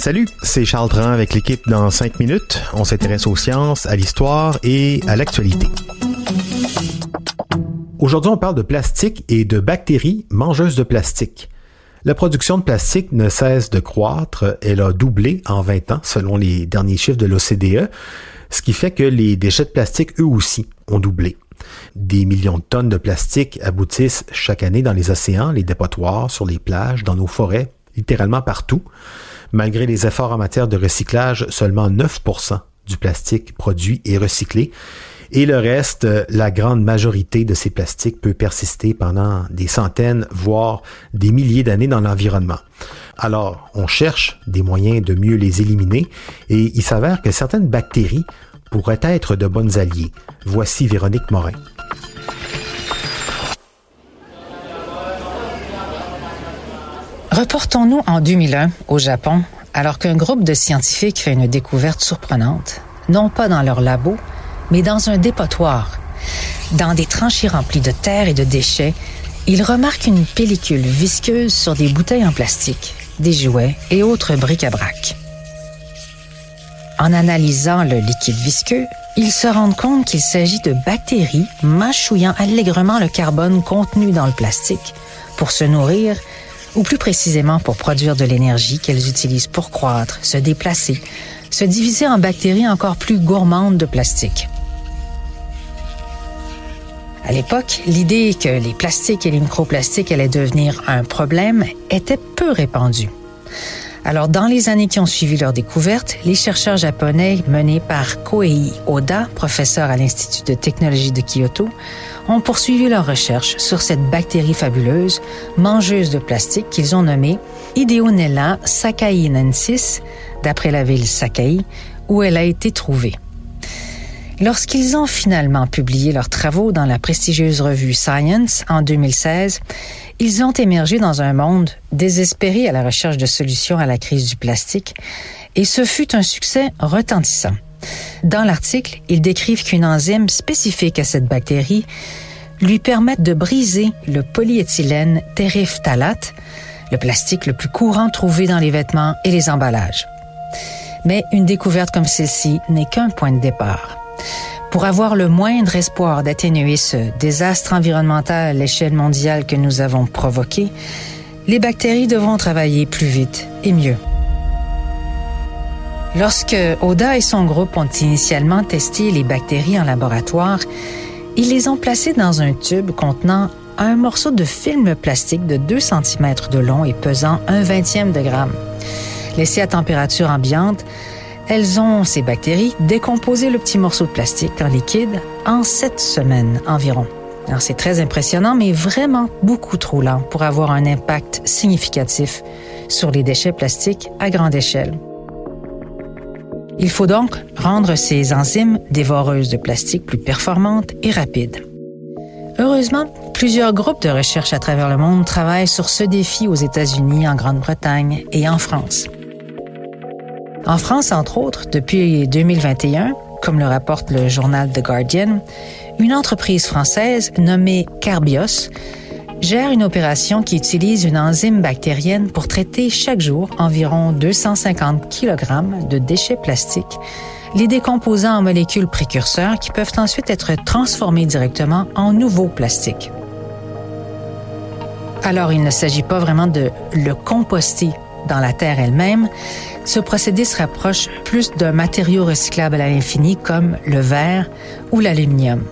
Salut, c'est Charles Dran avec l'équipe dans 5 minutes. On s'intéresse aux sciences, à l'histoire et à l'actualité. Aujourd'hui, on parle de plastique et de bactéries mangeuses de plastique. La production de plastique ne cesse de croître. Elle a doublé en 20 ans selon les derniers chiffres de l'OCDE, ce qui fait que les déchets de plastique, eux aussi, ont doublé. Des millions de tonnes de plastique aboutissent chaque année dans les océans, les dépotoirs, sur les plages, dans nos forêts, littéralement partout. Malgré les efforts en matière de recyclage, seulement 9% du plastique produit est recyclé. Et le reste, la grande majorité de ces plastiques peut persister pendant des centaines, voire des milliers d'années dans l'environnement. Alors, on cherche des moyens de mieux les éliminer et il s'avère que certaines bactéries pourraient être de bonnes alliées. Voici Véronique Morin. Reportons-nous en 2001 au Japon, alors qu'un groupe de scientifiques fait une découverte surprenante, non pas dans leur labo, mais dans un dépotoir. Dans des tranchées remplies de terre et de déchets, ils remarquent une pellicule visqueuse sur des bouteilles en plastique, des jouets et autres bric-à-brac. En analysant le liquide visqueux, ils se rendent compte qu'il s'agit de bactéries mâchouillant allègrement le carbone contenu dans le plastique pour se nourrir ou plus précisément pour produire de l'énergie qu'elles utilisent pour croître, se déplacer, se diviser en bactéries encore plus gourmandes de plastique. À l'époque, l'idée que les plastiques et les microplastiques allaient devenir un problème était peu répandue. Alors, dans les années qui ont suivi leur découverte, les chercheurs japonais menés par Koei Oda, professeur à l'Institut de technologie de Kyoto, ont poursuivi leurs recherches sur cette bactérie fabuleuse, mangeuse de plastique qu'ils ont nommée Ideonella sakainensis, d'après la ville Sakai, où elle a été trouvée. Lorsqu'ils ont finalement publié leurs travaux dans la prestigieuse revue Science en 2016, ils ont émergé dans un monde désespéré à la recherche de solutions à la crise du plastique, et ce fut un succès retentissant. Dans l'article, ils décrivent qu'une enzyme spécifique à cette bactérie lui permet de briser le polyéthylène terephthalate, le plastique le plus courant trouvé dans les vêtements et les emballages. Mais une découverte comme celle-ci n'est qu'un point de départ. Pour avoir le moindre espoir d'atténuer ce désastre environnemental à l'échelle mondiale que nous avons provoqué, les bactéries devront travailler plus vite et mieux. Lorsque Oda et son groupe ont initialement testé les bactéries en laboratoire, ils les ont placées dans un tube contenant un morceau de film plastique de 2 cm de long et pesant un vingtième de gramme. Laissé à température ambiante, elles ont, ces bactéries, décomposé le petit morceau de plastique en liquide en sept semaines environ. Alors c'est très impressionnant, mais vraiment beaucoup trop lent pour avoir un impact significatif sur les déchets plastiques à grande échelle. Il faut donc rendre ces enzymes dévoreuses de plastique plus performantes et rapides. Heureusement, plusieurs groupes de recherche à travers le monde travaillent sur ce défi aux États-Unis, en Grande-Bretagne et en France. En France, entre autres, depuis 2021, comme le rapporte le journal The Guardian, une entreprise française nommée Carbios gère une opération qui utilise une enzyme bactérienne pour traiter chaque jour environ 250 kg de déchets plastiques, les décomposant en molécules précurseurs qui peuvent ensuite être transformées directement en nouveaux plastiques. Alors, il ne s'agit pas vraiment de le composter dans la terre elle-même, ce procédé se rapproche plus d'un matériau recyclable à l'infini comme le verre ou l'aluminium.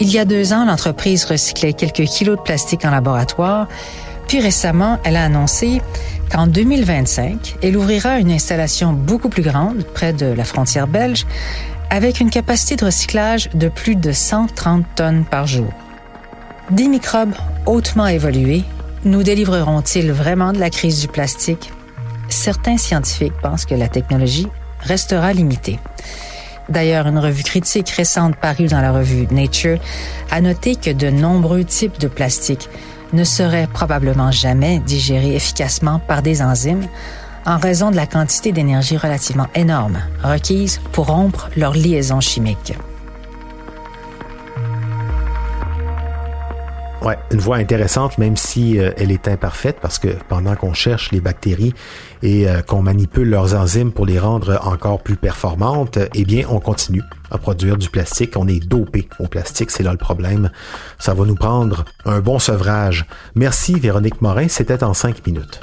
Il y a deux ans, l'entreprise recyclait quelques kilos de plastique en laboratoire, puis récemment, elle a annoncé qu'en 2025, elle ouvrira une installation beaucoup plus grande près de la frontière belge avec une capacité de recyclage de plus de 130 tonnes par jour. Des microbes hautement évolués nous délivreront-ils vraiment de la crise du plastique? certains scientifiques pensent que la technologie restera limitée. D'ailleurs, une revue critique récente parue dans la revue Nature a noté que de nombreux types de plastique ne seraient probablement jamais digérés efficacement par des enzymes en raison de la quantité d'énergie relativement énorme requise pour rompre leur liaison chimique. Ouais, une voie intéressante, même si euh, elle est imparfaite, parce que pendant qu'on cherche les bactéries et euh, qu'on manipule leurs enzymes pour les rendre encore plus performantes, eh bien, on continue à produire du plastique. On est dopé au plastique, c'est là le problème. Ça va nous prendre un bon sevrage. Merci Véronique Morin, c'était en cinq minutes.